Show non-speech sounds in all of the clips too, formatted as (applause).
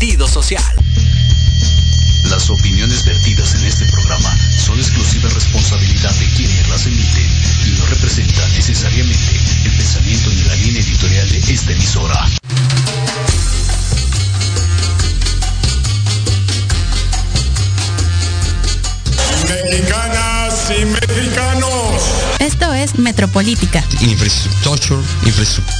sentido. Las opiniones vertidas en este programa son exclusiva responsabilidad de quienes las emiten y no representan necesariamente el pensamiento ni la línea editorial de esta emisora. Mexicanas y mexicanos. Esto es Metropolítica. Infrastructure, infraestructura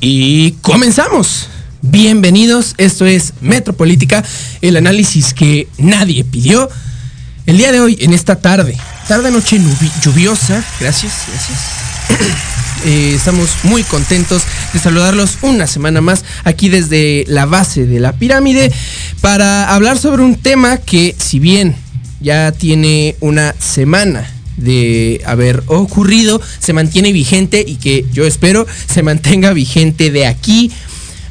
Y comenzamos. Bienvenidos, esto es Metropolítica, el análisis que nadie pidió. El día de hoy, en esta tarde, tarde noche lluviosa, gracias, gracias. (clears throat) Eh, estamos muy contentos de saludarlos una semana más aquí desde la base de la pirámide para hablar sobre un tema que si bien ya tiene una semana de haber ocurrido se mantiene vigente y que yo espero se mantenga vigente de aquí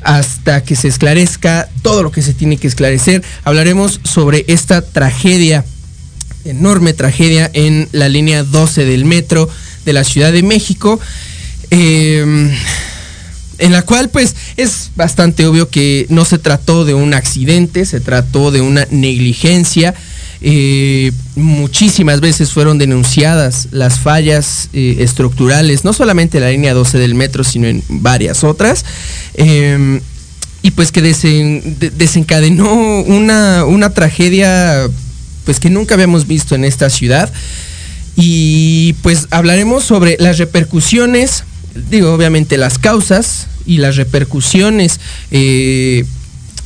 hasta que se esclarezca todo lo que se tiene que esclarecer. Hablaremos sobre esta tragedia, enorme tragedia en la línea 12 del metro de la Ciudad de México. Em, en la cual pues es bastante obvio que no se trató de un accidente, se trató de una negligencia eh, muchísimas veces fueron denunciadas las fallas eh, estructurales, no solamente en la línea 12 del metro, sino en varias otras. Em, y pues que desencadenó una, una tragedia pues que nunca habíamos visto en esta ciudad. Y pues hablaremos sobre las repercusiones, digo, obviamente las causas y las repercusiones eh,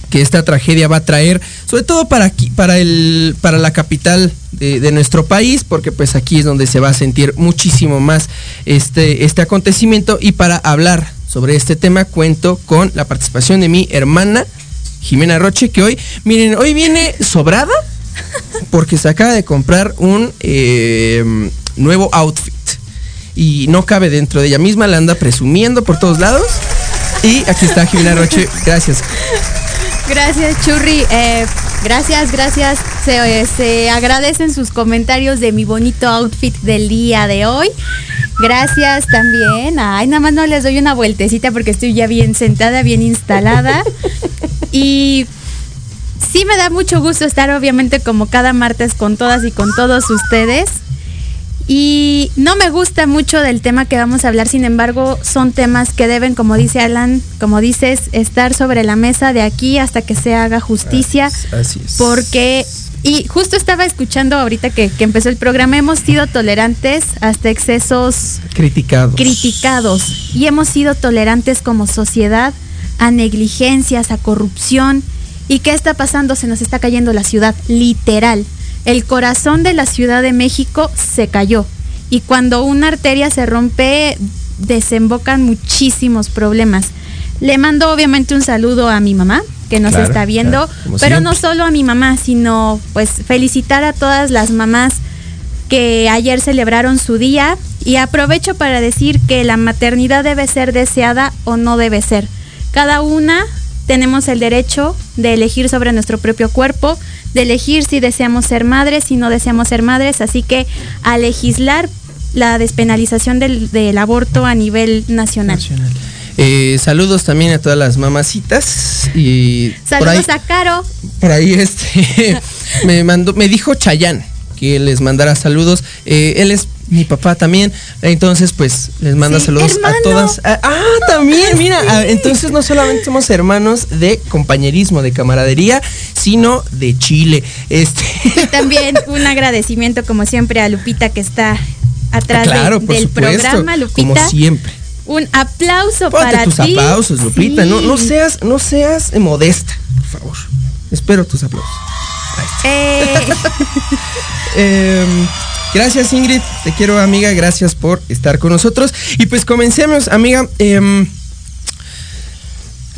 que esta tragedia va a traer, sobre todo para aquí, para el, para la capital de, nuestro país, porque pues aquí es donde se va a sentir muchísimo más este, este acontecimiento. Y para hablar sobre este tema cuento con la participación de mi hermana Jimena Roche, que hoy, miren, hoy viene sobrada porque se acaba de comprar un eh, nuevo outfit. Y no cabe dentro de ella misma, la anda presumiendo por todos lados. Y aquí está Jimena Roche, gracias. Gracias, Churri. Eh, Gracias, gracias. Se, se, agradecen sus comentarios de mi bonito outfit del día de hoy. Gracias también. Ay, nada más no les doy una vueltecita porque estoy ya bien sentada, bien instalada. Y sí me da mucho gusto estar obviamente como cada martes con todas y con todos ustedes. Y no me gusta mucho del tema que vamos a hablar, sin embargo, son temas que deben, como dice Alan, como dices, estar sobre la mesa de aquí hasta que se haga justicia. Así es. Porque, y justo estaba escuchando ahorita que, que empezó el programa, hemos sido tolerantes hasta excesos Criticados. criticados y hemos sido tolerantes como sociedad a negligencias, a corrupción. ¿Y qué está pasando? Se nos está cayendo la ciudad, literal. El corazón de la Ciudad de México se cayó. Y cuando una arteria se rompe, desembocan muchísimos problemas. Le mando obviamente un saludo a mi mamá, que nos Claro, está viendo, claro, pero no solo a mi mamá, sino pues felicitar a todas las mamás que ayer celebraron su día y aprovecho para decir que la maternidad debe ser deseada o no debe ser. Cada una tenemos el derecho de elegir sobre nuestro propio cuerpo, de elegir si deseamos ser madres, si no deseamos ser madres, así que a legislar la despenalización del, del aborto a nivel nacional. Nacional. Eh, saludos también a todas las mamacitas y por ahí, Saludos a Caro. por ahí este (laughs) me mandó, me dijo Chayán que les mandara saludos. Eh, él es mi papá también, entonces pues les manda Sí, saludos hermano. a todas. Ah, ah, también, mira, ah, entonces no solamente somos hermanos de compañerismo, de camaradería, sino de Chile. Este, Y (laughs) también un agradecimiento como siempre a Lupita que está atrás claro, por del supuesto, programa, como Lupita. siempre. Un aplauso Ponte para tus ti. aplausos, Lupita. Sí. No, no seas, no seas eh, modesta, por favor. Espero tus aplausos. Eh, (laughs) Em, gracias, Ingrid. Te quiero, amiga. Gracias por estar con nosotros. Y pues comencemos, amiga. Em,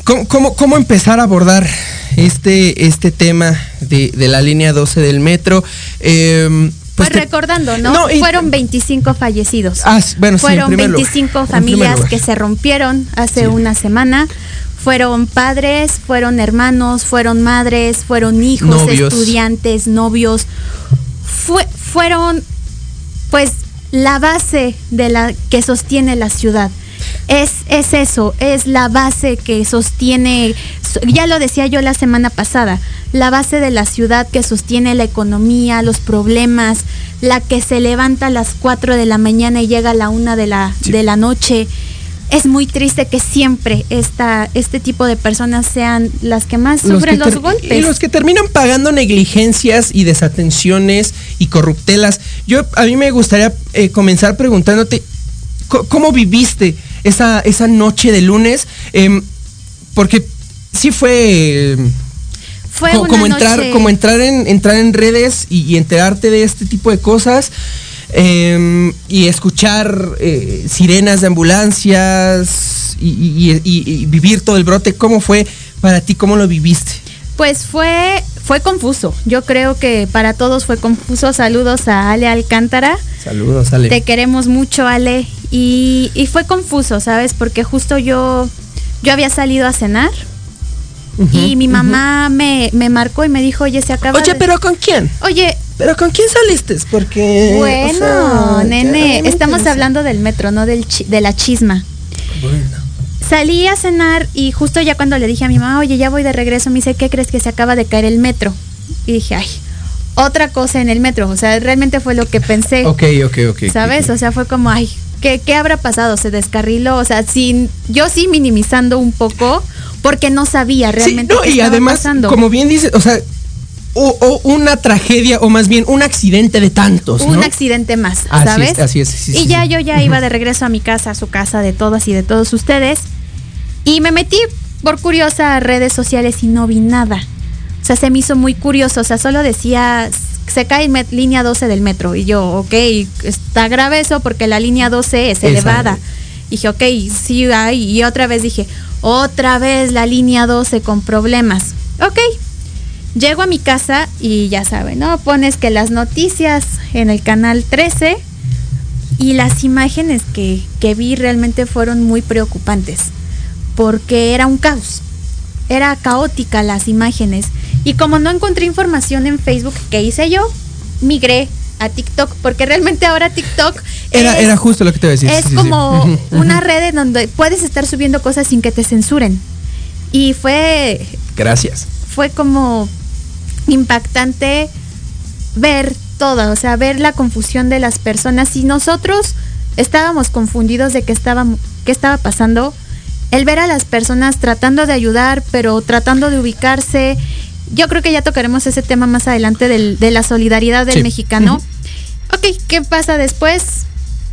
¿cómo, cómo, cómo empezar a abordar este, este tema de, de la línea 12 del metro? Em, pues te- recordando, ¿no? No, y- Fueron 25 fallecidos. Ah, bueno, sí, en Fueron lugar. 25 En primer familias que se rompieron hace Sí. una semana. Fueron padres, fueron hermanos, fueron madres, fueron hijos, Novios. estudiantes, novios. Fue- fueron, pues, la base de la que sostiene la ciudad. Es, es eso, es la base que sostiene, so- ya lo decía yo la semana pasada, la base de la ciudad que sostiene la economía, los problemas, la que se levanta a las 4 de la mañana y llega a la 1 de la, Sí. de la noche. Es muy triste que siempre esta, este tipo de personas sean las que más sufren los, golpes. Y los que terminan pagando negligencias y desatenciones y corruptelas. Yo a mí me gustaría eh, comenzar preguntándote cómo viviste esa, esa noche de lunes, Em, porque sí fue Fue co- como entrar, noche- como entrar en entrar en redes y, y enterarte de este tipo de cosas. Em, y escuchar eh, sirenas de ambulancias y, y- y- y vivir todo el brote, ¿cómo fue para ti? ¿Cómo lo viviste? Pues fue, fue confuso. Yo creo que para todos fue confuso. Saludos a Ale Alcántara. Saludos, Ale. Te queremos mucho, Ale. Y, y fue confuso, ¿sabes? Porque justo yo, yo había salido a cenar Y mi mamá me, me marcó y me dijo, oye, se acaba Oye, de- pero ¿con quién? Oye, ¿Pero con quién saliste? Porque... bueno, o sea, ya nene, estamos interesa. hablando del metro, no del chi- de la chisma. Bueno. Salí a cenar y justo ya cuando le dije a mi mamá, oye, ya voy de regreso, me dice, ¿qué crees que se acaba de caer el metro? Y dije, ay, otra cosa en el metro. O sea, realmente fue lo que pensé. Ok, ok, ok. ¿Sabes? O sea, fue como, ay, ¿qué, ¿qué habrá pasado? Se descarriló. O sea, sin, yo sí minimizando un poco porque no sabía realmente sí, no, qué y estaba además, pasando. como bien dices, o sea, o, o una tragedia, o más bien un accidente de tantos, un accidente más, Así ¿sabes? es, así es, sí, y sí, ya sí. yo ya iba de regreso a mi casa, a su casa, de todas y de todos ustedes. Y me metí por curiosa a redes sociales y no vi nada. O sea, se me hizo muy curioso. O sea, solo decía, se cae met- línea 12 del metro. Y yo, ok, está grave eso porque la línea 12 es elevada. eh. Dije, ok, sí hay. Y otra vez dije, otra vez la línea 12 con problemas. Ok. Llego a mi casa y ya saben, ¿no? Pones que las noticias en el canal 13 y las imágenes que, que vi realmente fueron muy preocupantes porque era un caos. Era caótica las imágenes Y como no encontré información en Facebook, ¿qué hice yo? Migré a TikTok, porque realmente ahora TikTok Era, es, era justo lo que te iba a decir. es sí, como (laughs) una red en donde puedes estar subiendo cosas sin que te censuren. Y fue Gracias. fue como impactante ver todo, o sea, ver la confusión de las personas. Y nosotros estábamos confundidos de qué estaba, qué estaba pasando, el ver a las personas tratando de ayudar, pero tratando de ubicarse. Yo creo que ya tocaremos ese tema más adelante del- de la solidaridad del Sí. mexicano. Ok, ¿qué pasa después?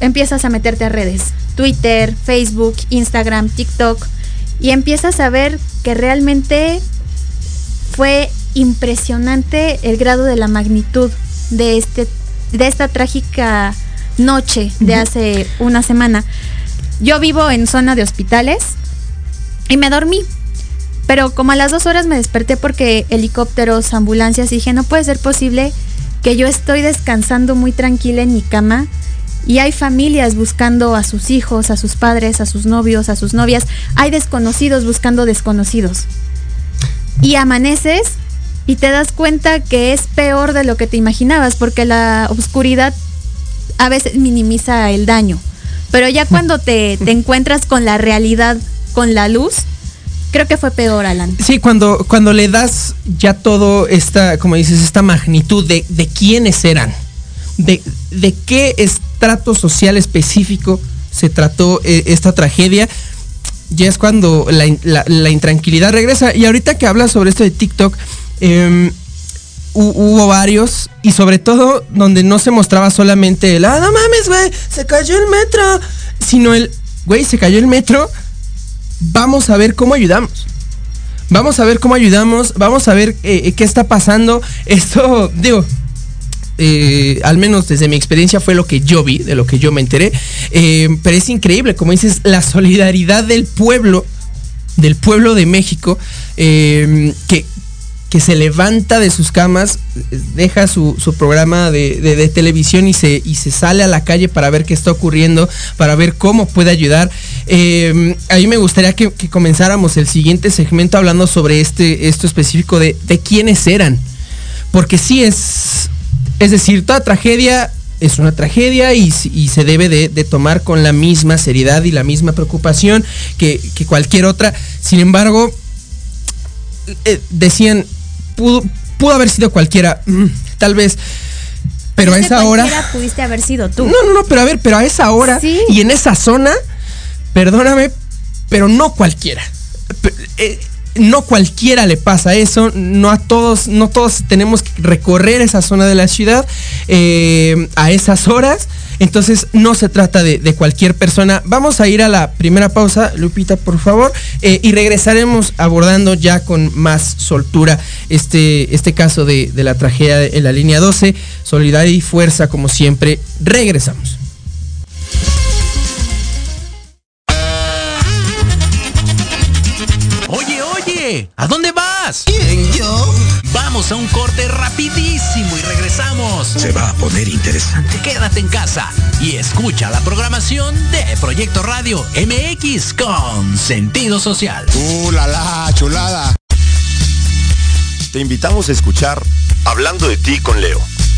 Empiezas a meterte a redes, Twitter, Facebook, Instagram, TikTok, y empiezas a ver que realmente fue impresionante el grado de la magnitud de este de esta trágica noche de hace una semana. Yo vivo en zona de hospitales y me dormí. Pero como a las dos horas me desperté porque helicópteros, ambulancias, y dije, no puede ser posible que yo estoy descansando muy tranquila en mi cama y hay familias buscando a sus hijos, a sus padres, a sus novios, a sus novias. Hay desconocidos buscando desconocidos. Y amaneces y te das cuenta que es peor de lo que te imaginabas porque la oscuridad a veces minimiza el daño. Pero ya cuando te, te (laughs) encuentras con la realidad, con la luz, creo que fue peor, Alan. Sí, cuando, cuando le das ya todo esta, como dices, esta magnitud de, de quiénes eran, de, de qué estrato social específico se trató eh, esta tragedia, ya es cuando la, la- intranquilidad regresa. Y ahorita que hablas sobre esto de TikTok, em, hu- hubo varios y sobre todo donde no se mostraba solamente el, ah, no mames, güey, se cayó el metro, sino el, güey, se cayó el metro, vamos a ver cómo ayudamos. Vamos a ver cómo ayudamos, vamos a ver eh, eh, qué está pasando. (laughs) Esto, digo, eh, al menos desde mi experiencia fue lo que yo vi, de lo que yo me enteré. Pero es increíble, como dices, la solidaridad del pueblo, del pueblo de México, que, que se levanta de sus camas, deja su, su programa de, de- televisión y se, y se sale a la calle para ver qué está ocurriendo, para ver cómo puede ayudar. Eh, a mí me gustaría que, que comenzáramos el siguiente segmento hablando sobre este, esto específico de, de quiénes eran. Porque sí es, es decir, toda tragedia es una tragedia y, y se debe de, de tomar con la misma seriedad y la misma preocupación que, que cualquier otra. Sin embargo, eh, decían, pudo, pudo haber sido cualquiera, mm, tal vez, pero a esa hora... Pudiste haber sido tú. No, no, no, pero a ver, pero a esa hora Sí. y en esa zona, perdóname, pero no cualquiera. Eh, no cualquiera le pasa eso, no a todos, no todos tenemos que recorrer esa zona de la ciudad eh, a esas horas. Entonces no se trata de, de cualquier persona. Vamos a ir a la primera pausa, Lupita, por favor, eh, y regresaremos abordando ya con más soltura este, este caso de, de la tragedia en la línea 12. Solidaridad y fuerza, como siempre. Regresamos. ¿A dónde vas? ¿Quién, yo? Vamos a un corte rapidísimo y regresamos. Se va a poner interesante. Quédate en casa y escucha la programación de Proyecto Radio MX con sentido social. ¡Uh, la, la, chulada! Te invitamos a escuchar Hablando de ti con Leo.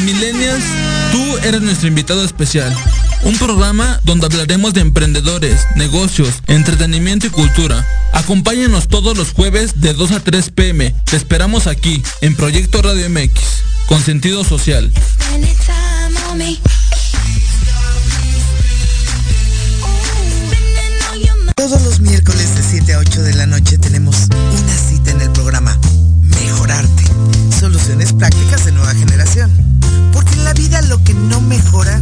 Millennials, tú eres nuestro invitado especial. Un programa donde hablaremos de emprendedores, negocios, entretenimiento y cultura. Acompáñanos todos los jueves de 2 a 3 pm. Te esperamos aquí, en Proyecto Radio MX, con sentido social. Todos los miércoles de 7 a 8 de la noche tenemos una cita en el programa Mejorarte. Soluciones prácticas de nueva generación. Porque en la vida lo que no mejora,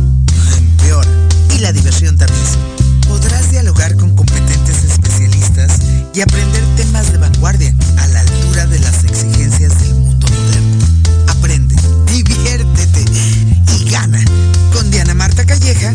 empeora. Y la diversión también. Podrás dialogar con competentes especialistas y aprender temas de vanguardia a la altura de las exigencias del mundo moderno. Aprende, diviértete y gana con Diana Marta Calleja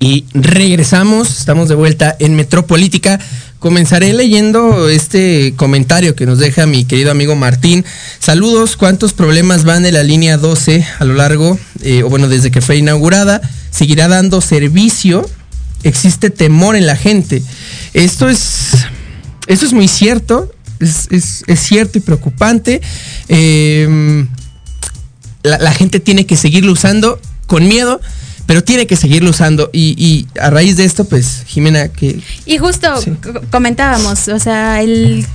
Y regresamos, estamos de vuelta en Metropolítica. Comenzaré leyendo este comentario que nos deja mi querido amigo Martín. Saludos, ¿cuántos problemas van de la línea 12 a lo largo, eh, o bueno, desde que fue inaugurada? ¿Seguirá dando servicio? ¿Existe temor en la gente? Esto es, esto es muy cierto, es, es, cierto y preocupante. La, la gente tiene que seguirlo usando con miedo pero tiene que seguirlo usando. Y, y, a raíz de esto, pues, Jimena, que... Y justo sí. comentábamos, o sea, el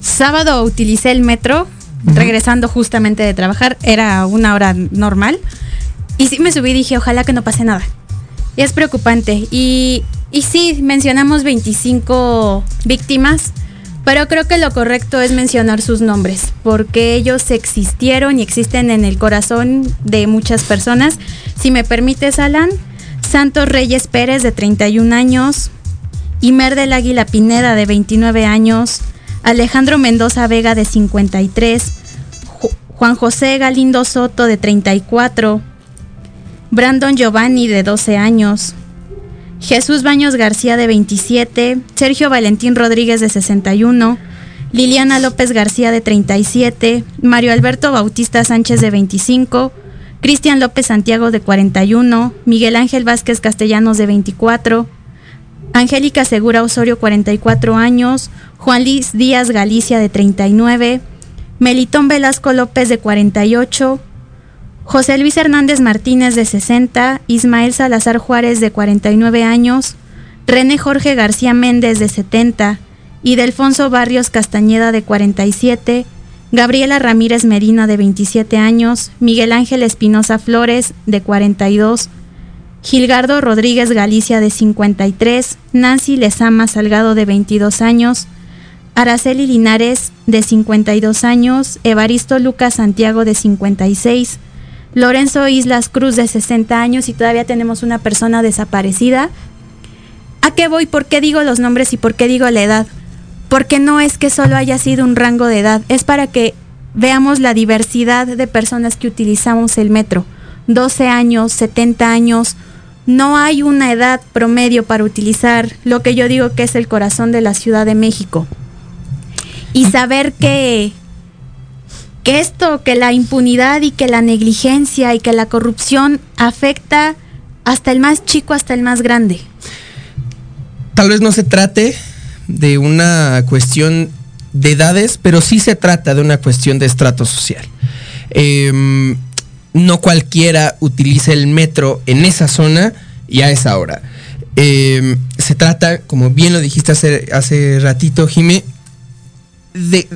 sábado utilicé el metro, uh -huh. regresando justamente de trabajar, era una hora normal, y sí me subí y dije, ojalá que no pase nada. Y es preocupante. Y, y sí, mencionamos 25 víctimas, pero creo que lo correcto es mencionar sus nombres, porque ellos existieron y existen en el corazón de muchas personas. Si me permites, Alan, Santos Reyes Pérez, de 31 años, Imer del Águila Pineda, de 29 años, Alejandro Mendoza Vega, de 53, Juan José Galindo Soto, de 34, Brandon Giovanni, de 12 años, Jesús Baños García de 27, Sergio Valentín Rodríguez de 61, Liliana López García de 37, Mario Alberto Bautista Sánchez de 25, Cristian López Santiago de 41, Miguel Ángel Vázquez Castellanos de 24, Angélica Segura Osorio 44 años, Juan Luis Díaz Galicia de 39, Melitón Velasco López de 48, José Luis Hernández Martínez de 60, Ismael Salazar Juárez de 49 años, René Jorge García Méndez de 70, Idelfonso Barrios Castañeda de 47, Gabriela Ramírez Medina de 27 años, Miguel Ángel Espinosa Flores de 42, Gilgardo Rodríguez Galicia de 53, Nancy Lezama Salgado de 22 años, Araceli Linares de 52 años, Evaristo Lucas Santiago de 56, Lorenzo Islas Cruz de 60 años y todavía tenemos una persona desaparecida. ¿A qué voy? ¿Por qué digo los nombres y por qué digo la edad? Porque no es que solo haya sido un rango de edad, es para que veamos la diversidad de personas que utilizamos el metro. 12 años, 70 años, no hay una edad promedio para utilizar lo que yo digo que es el corazón de la Ciudad de México. Y saber que esto, que la impunidad y que la negligencia y que la corrupción afecta hasta el más chico, hasta el más grande. Tal vez no se trate de una cuestión de edades, pero sí se trata de una cuestión de estrato social. Eh, no cualquiera utiliza el metro en esa zona y a esa hora. Eh, se trata, como bien lo dijiste hace, hace ratito, Jimé, de,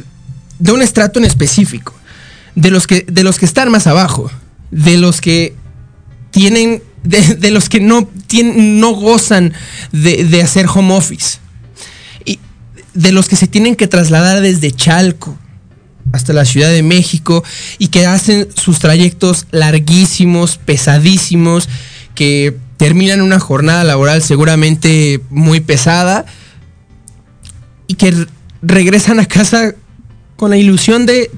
de un estrato en específico de los que, de los que están más abajo, de los que tienen, de, los que no, tienen, no gozan de, de, hacer home office, y de los que se tienen que trasladar desde Chalco hasta la Ciudad de México y que hacen sus trayectos larguísimos, pesadísimos, que terminan una jornada laboral seguramente muy pesada y que regresan a casa con la ilusión de,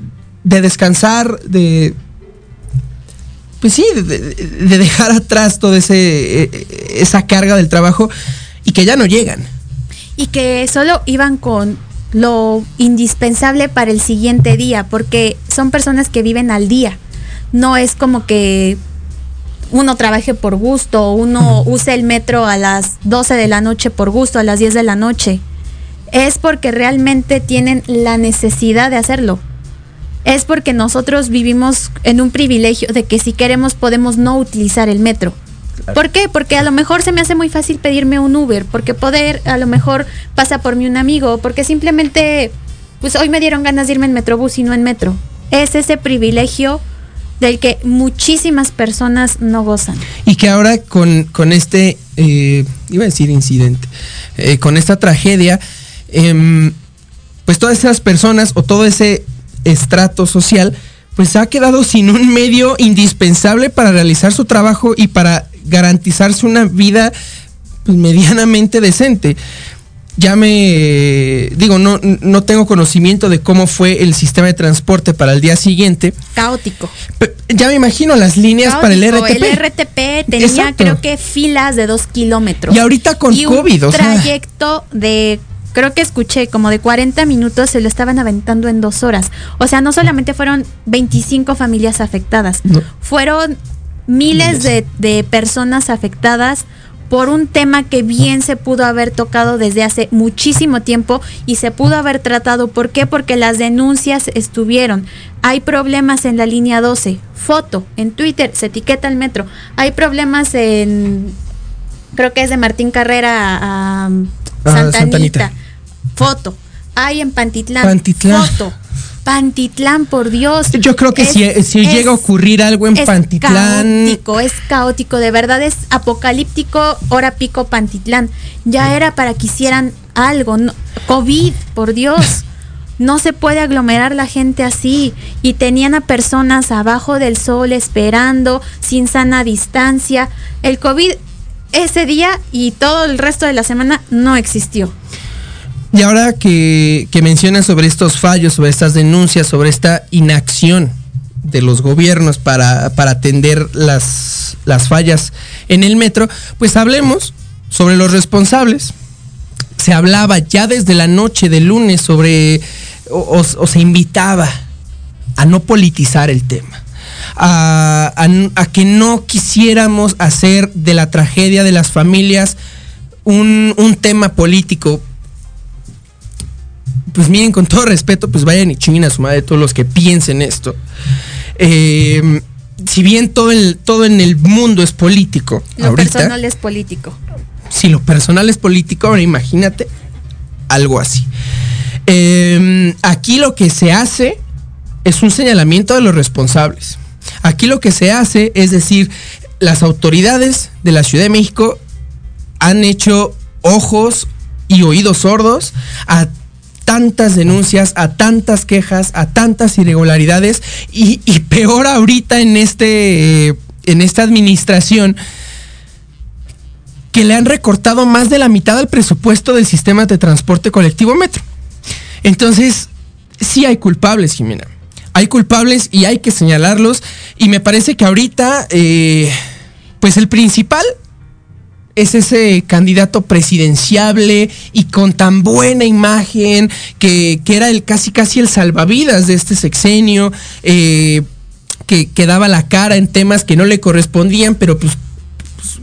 de descansar, de pues sí, de, de dejar atrás toda ese, eh, esa carga del trabajo y que ya no llegan. Y que solo iban con lo indispensable para el siguiente día, porque son personas que viven al día. No es como que uno trabaje por gusto, uno use el metro a las 12 de la noche por gusto, a las 10 de la noche. Es porque realmente tienen la necesidad de hacerlo. Es porque nosotros vivimos en un privilegio de que si queremos podemos no utilizar el metro. ¿Por qué? Porque a lo mejor se me hace muy fácil pedirme un Uber, porque poder, a lo mejor pasa por mí un amigo, porque simplemente, pues hoy me dieron ganas de irme en Metrobús y no en metro. Es ese privilegio del que muchísimas personas no gozan. Y que ahora con, con este, eh, iba a decir incidente, eh, con esta tragedia, eh, pues todas esas personas o todo ese estrato social, pues ha quedado sin un medio indispensable para realizar su trabajo y para garantizarse una vida pues, medianamente decente. Ya me digo, no, no tengo conocimiento de cómo fue el sistema de transporte para el día siguiente. Caótico. ya me imagino las líneas para el RTP. El RTP tenía creo que filas de dos kilómetros. Y ahorita con y COVID, un trayecto de creo que escuché como de 40 minutos se lo estaban aventando en dos horas. O sea, no solamente fueron 25 familias afectadas, no. fueron miles de, de, personas afectadas por un tema que bien se pudo haber tocado desde hace muchísimo tiempo y se pudo haber tratado. ¿Por qué? Porque las denuncias estuvieron. Hay problemas en la línea 12. Foto, en Twitter se etiqueta el metro. Hay problemas en, creo que es de Martín Carrera a, a Santanita. Santanita. Foto. Hay en Pantitlán. Pantitlán. Foto. Pantitlán, por Dios. Yo creo que es, si, si es, llega a ocurrir algo en es Pantitlán. Caótico, es caótico, de verdad es apocalíptico, hora pico Pantitlán. Ya era para que hicieran algo. No, COVID, por Dios. (laughs) No se puede aglomerar la gente así. Y tenían a personas abajo del sol esperando, sin sana distancia. El COVID ese día y todo el resto de la semana no existió. Y ahora que, mencionas sobre estos fallos, sobre estas denuncias, sobre esta inacción de los gobiernos para, para atender las, las fallas en el metro, pues hablemos sobre los responsables. Se hablaba ya desde la noche del lunes sobre, o se invitaba a no politizar el tema. A, a, a, que no quisiéramos hacer de la tragedia de las familias un, un tema político pues miren, con todo respeto, pues vayan y chinguen a su madre todos los que piensen esto. Eh, si bien todo, el, todo en el mundo es político. Lo ahorita, personal es político. Si lo personal es político, ahora imagínate algo así. Eh, aquí lo que se hace es un señalamiento de los responsables. Aquí lo que se hace es decir, las autoridades de la Ciudad de México han hecho ojos y oídos sordos a tantas denuncias, a tantas quejas, a tantas irregularidades y, peor ahorita en este eh, en esta administración que le han recortado más de la mitad del presupuesto del sistema de transporte colectivo metro. Entonces, sí hay culpables, Jimena. Hay culpables y hay que señalarlos. Y me parece que ahorita, eh, pues el principal es ese candidato presidenciable y con tan buena imagen que, que era el casi casi el salvavidas de este sexenio, eh, que, que, daba la cara en temas que no le correspondían, pero pues,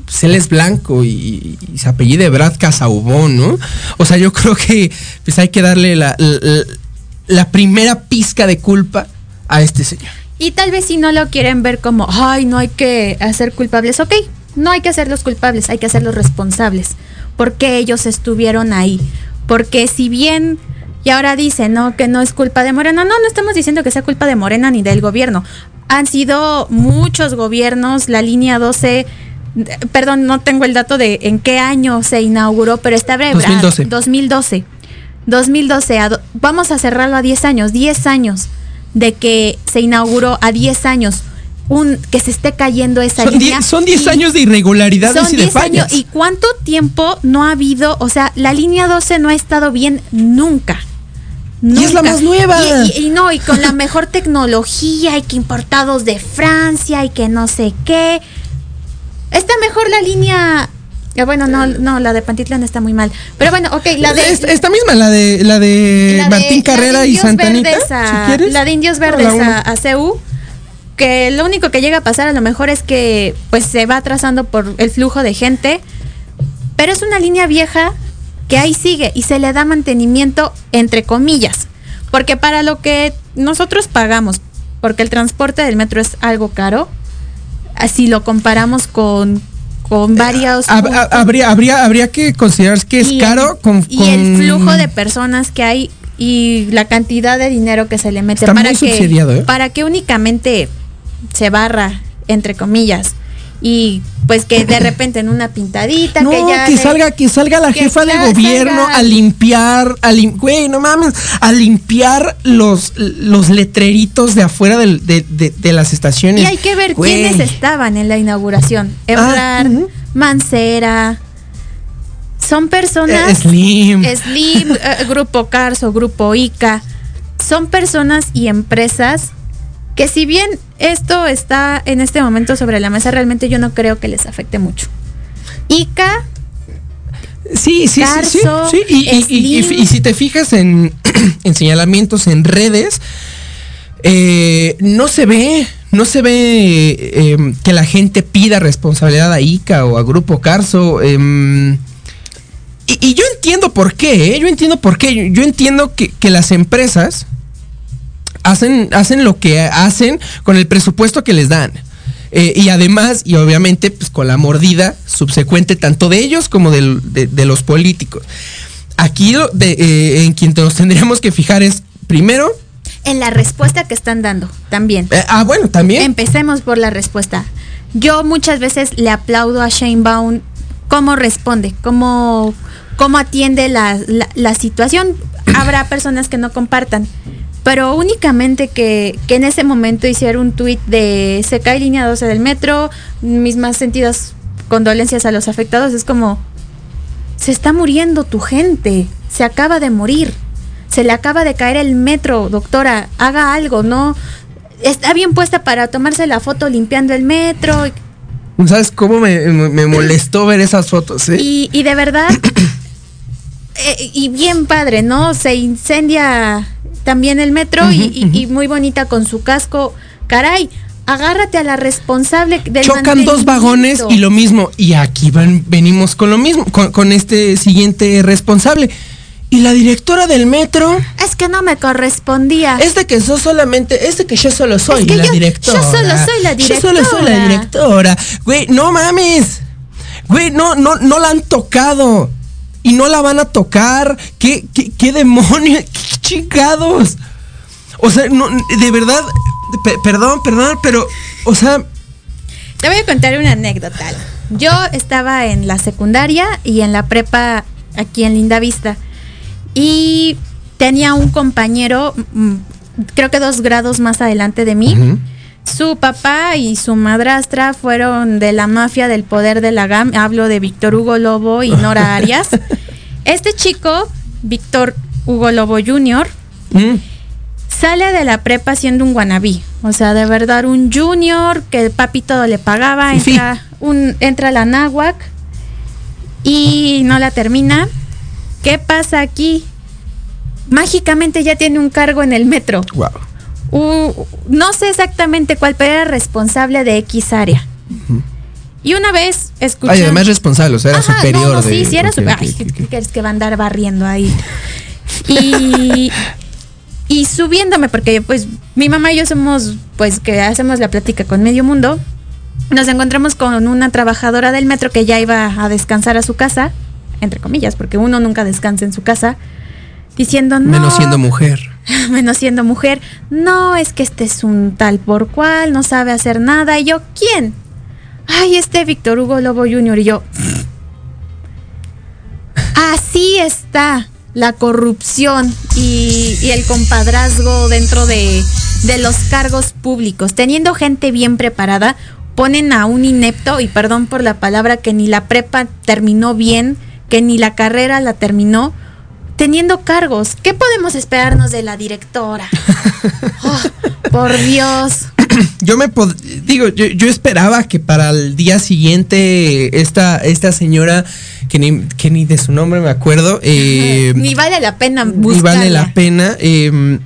pues él es blanco y, y se apellida Brad Casaubón, ¿no? O sea, yo (laughs) creo que pues hay que darle la, la, la primera pizca de culpa a este señor. Y tal vez si no lo quieren ver como, ay, no hay que hacer culpables, ok, no hay que hacerlos culpables, hay que hacerlos responsables. Porque ellos estuvieron ahí. Porque si bien, y ahora dicen, ¿no? Que no es culpa de Morena. No, no estamos diciendo que sea culpa de Morena ni del gobierno. Han sido muchos gobiernos, la línea 12, perdón, no tengo el dato de en qué año se inauguró, pero está breve. 2012. 2012. 2012, a do, vamos a cerrarlo a 10 años, 10 años de que se inauguró a 10 años un que se esté cayendo esa son línea. Die, son 10 años de irregularidades son y de fallas. Años. ¿Y cuánto tiempo no ha habido? O sea, la línea 12 no ha estado bien nunca. Y es la más nueva. Y, y- y no, y con la mejor tecnología, y que importados de Francia, y que no sé qué. Está mejor la línea. eh, Bueno, no, no, la de Pantitlán está muy mal. Pero bueno, ok, la de. Esta, esta misma, la de la de la de- Martín la de Carrera y Santanita, a- si quieres. La de Indios Verdes a, a. Que lo único que llega a pasar a lo mejor es que pues se va atrasando por el flujo de gente. Pero es una línea vieja que ahí sigue y se le da mantenimiento entre comillas. Porque para lo que nosotros pagamos, porque el transporte del metro es algo caro, así lo comparamos con, con varios... Hab- hab- habría, habría, habría que considerar que es y caro el, con, y el flujo de personas que hay y la cantidad de dinero que se le mete Está para muy que subsidiado, ¿eh? para que únicamente se barra entre comillas y pues que de repente en una pintadita No, que ya que le- salga, que salga la que jefa de gobierno salga- a limpiar, a lim- güey, no mames, a limpiar los, los letreritos de afuera de, de- de las estaciones. y hay que ver Güey. quiénes estaban en la inauguración Ebrard, Mancera son personas Eh, Slim. Slim, eh, Grupo Carso, Grupo ICA, son personas y empresas que si bien esto está en este momento sobre la mesa, realmente yo no creo que les afecte mucho. ICA, Sí, sí, sí, sí. Y, y- y- y- si te fijas en, (clears throat) en señalamientos en redes, eh, no se ve, no se ve eh, que la gente pida responsabilidad a ICA o a Grupo Carso. em, y, y yo entiendo por qué, ¿eh? yo entiendo por qué. Yo, yo entiendo que, que las empresas hacen, hacen lo que hacen con el presupuesto que les dan. Eh, y además, y obviamente, pues con la mordida subsecuente tanto de ellos como de, de los políticos. Aquí lo de, eh, en quien nos tendríamos que fijar es, primero, en la respuesta que están dando también. eh, ah, bueno, también. Empecemos por la respuesta. Yo muchas veces le aplaudo a Shane Baum cómo responde, cómo, cómo atiende la, la- la situación. Habrá personas que no compartan, pero únicamente que, que en ese momento hiciera un tuit de se cae línea 12 del metro, mis más sentidas condolencias a los afectados, es como, se está muriendo tu gente, se acaba de morir, se le acaba de caer el metro, doctora, haga algo, ¿no? Está bien puesta para tomarse la foto limpiando el metro. ¿Sabes cómo me, me- me molestó ver esas fotos? eh? Y, y de verdad, (clears throat) eh, y bien padre, ¿no? Se incendia también el metro y, y- y muy bonita con su casco. Caray, agárrate a la responsable del Chocan dos vagones y lo mismo. Y aquí van, venimos con lo mismo, con, con este siguiente responsable. Y la directora del metro. Es que no me correspondía. Es de que yo solamente, es de que yo solo soy Es que la yo- directora. yo solo soy la Yo solo soy la directora. directora. Güey, no mames. Güey, no, no, no la han tocado. Y no la van a tocar. ¿Qué, qué, qué demonios? (laughs) ¿Qué chingados? O sea, no, de verdad, pe- perdón, perdón, pero, o sea, Te voy a contar una anécdota. Yo estaba en la secundaria y en la prepa aquí en Linda Vista. Y tenía un compañero, mm, creo que dos grados más adelante de mí. Su papá y su madrastra fueron de la mafia del poder de la GAM. Hablo de Víctor Hugo Lobo y Nora (laughs) Arias. Este chico, Víctor Hugo Lobo Jr., mm, sale de la prepa siendo un guanabí. O sea, de verdad, un junior que el papi todo le pagaba. Entra, un, entra a la náhuac y no la termina. ¿Qué pasa aquí? Mágicamente ya tiene un cargo en el metro. wow. Uh, no sé exactamente cuál, pero era responsable de X área. Y una vez escuché. Ay, además responsable, o sea, era Ajá, superior no, no, de. sí, sí era ok, super- ok, ay, ok, ¿qué ok. crees que va a andar barriendo ahí? Y, y subiéndome, porque pues mi mamá y yo somos, pues que hacemos la plática con medio mundo, nos encontramos con una trabajadora del metro que ya iba a descansar a su casa, entre comillas, porque uno nunca descansa en su casa, diciendo no. Menos siendo mujer. (laughs) menos siendo mujer, no, es que este es un tal por cual, no sabe hacer nada. Y yo, ¿quién? Ay, este Víctor Hugo Lobo Jr. Y yo, (laughs) así está la corrupción y, y el compadrazgo dentro de, de los cargos públicos. Teniendo gente bien preparada, ponen a un inepto, y perdón por la palabra, que ni la prepa terminó bien, que ni la carrera la terminó. Teniendo cargos. ¿Qué podemos esperarnos de la directora? (laughs) Oh, por Dios. (clears throat) Yo me pod- digo, yo, yo esperaba que para el día siguiente esta, esta señora, que ni, que ni de su nombre me acuerdo, eh, Ni vale la pena ni buscarla. vale la pena. eh,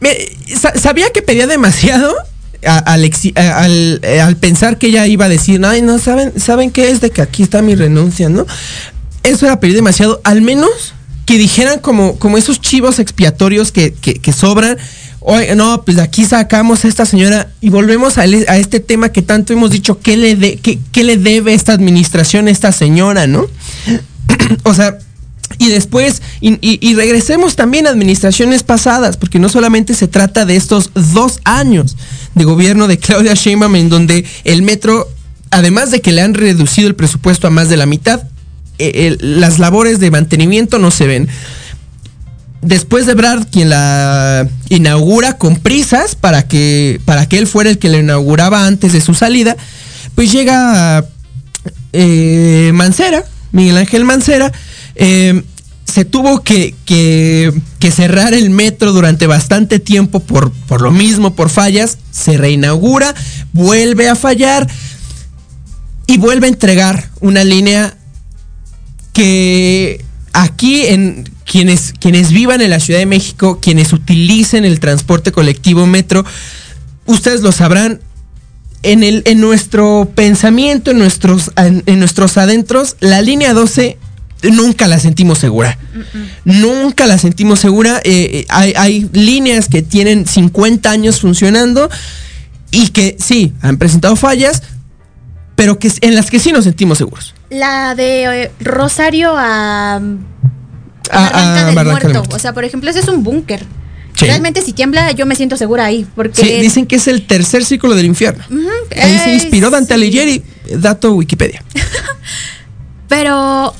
me- sa- sabía que pedía demasiado al, al pensar que ella iba a decir, ay, no, ¿saben, ¿saben qué es? De que aquí está mi renuncia, ¿no? Eso era pedir demasiado. Al menos que dijeran como, como esos chivos expiatorios que, que, sobran. Oye, no, pues aquí sacamos a esta señora y volvemos a, este tema que tanto hemos dicho, ¿qué le, qué, le debe esta administración a esta señora, no? (clears throat) o sea, y después, y regresemos también a administraciones pasadas, porque no solamente se trata de estos dos años de gobierno de Claudia Sheinbaum, en donde el metro, además de que le han reducido el presupuesto a más de la mitad, eh, las labores de mantenimiento no se ven. Después de Brad, quien la inaugura con prisas para que, para que él fuera el que la inauguraba antes de su salida, pues llega eh, Mancera, Miguel Ángel Mancera, eh, se tuvo que, que- que cerrar el metro durante bastante tiempo por, por lo mismo, por fallas, se reinaugura, vuelve a fallar y vuelve a entregar una línea que aquí en quienes, quienes vivan en la Ciudad de México, quienes utilicen el transporte colectivo metro, ustedes lo sabrán, en, el, en nuestro pensamiento, en nuestros, en, en nuestros adentros, la línea 12 nunca la sentimos segura. Nunca la sentimos segura. Eh, eh, hay, hay líneas que tienen 50 años funcionando y que sí, han presentado fallas, pero que, en las que sí nos sentimos seguros. La de eh, Rosario a, a A- Barranca a del Barranca del Muerto. O sea, por ejemplo, ese es un búnker. Sí. Realmente si tiembla yo me siento segura ahí. Porque Sí, dicen que es el tercer círculo del infierno. Ujú, Ahí se eh, inspiró Dante sí. Alighieri, dato Wikipedia. (laughs) Pero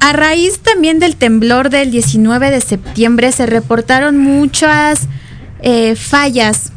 a raíz también del temblor del 19 de septiembre se reportaron muchas eh, fallas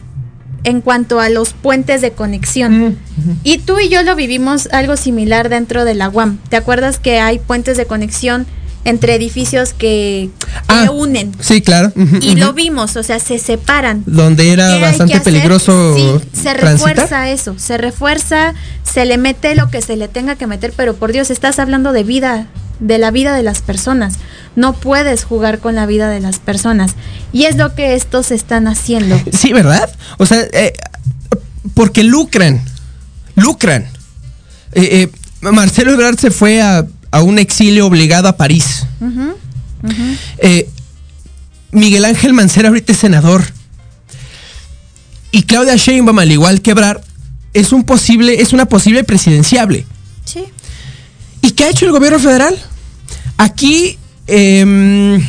en cuanto a los puentes de conexión. Y tú y yo lo vivimos algo similar dentro de la UAM. ¿Te acuerdas que hay puentes de conexión entre edificios que, que Ah, unen? Sí, claro. Y lo vimos, o sea, se separan. Donde era ¿Qué hay bastante peligroso Sí, se transitar. refuerza eso, se refuerza, se le mete lo que se le tenga que meter, pero por Dios, estás hablando de vida, de la vida de las personas. No puedes jugar con la vida de las personas. Y es lo que estos están haciendo. (laughs) Sí, ¿verdad? O sea, eh, porque lucran, lucran. Eh, eh, Marcelo Ebrard se fue a, a un exilio obligado a París. Miguel Ángel Mancera ahorita es senador. Y Claudia Sheinbaum, al igual que Ebrard, es un posible, es una posible presidenciable. Sí. ¿Y qué ha hecho el gobierno federal? Aquí, em,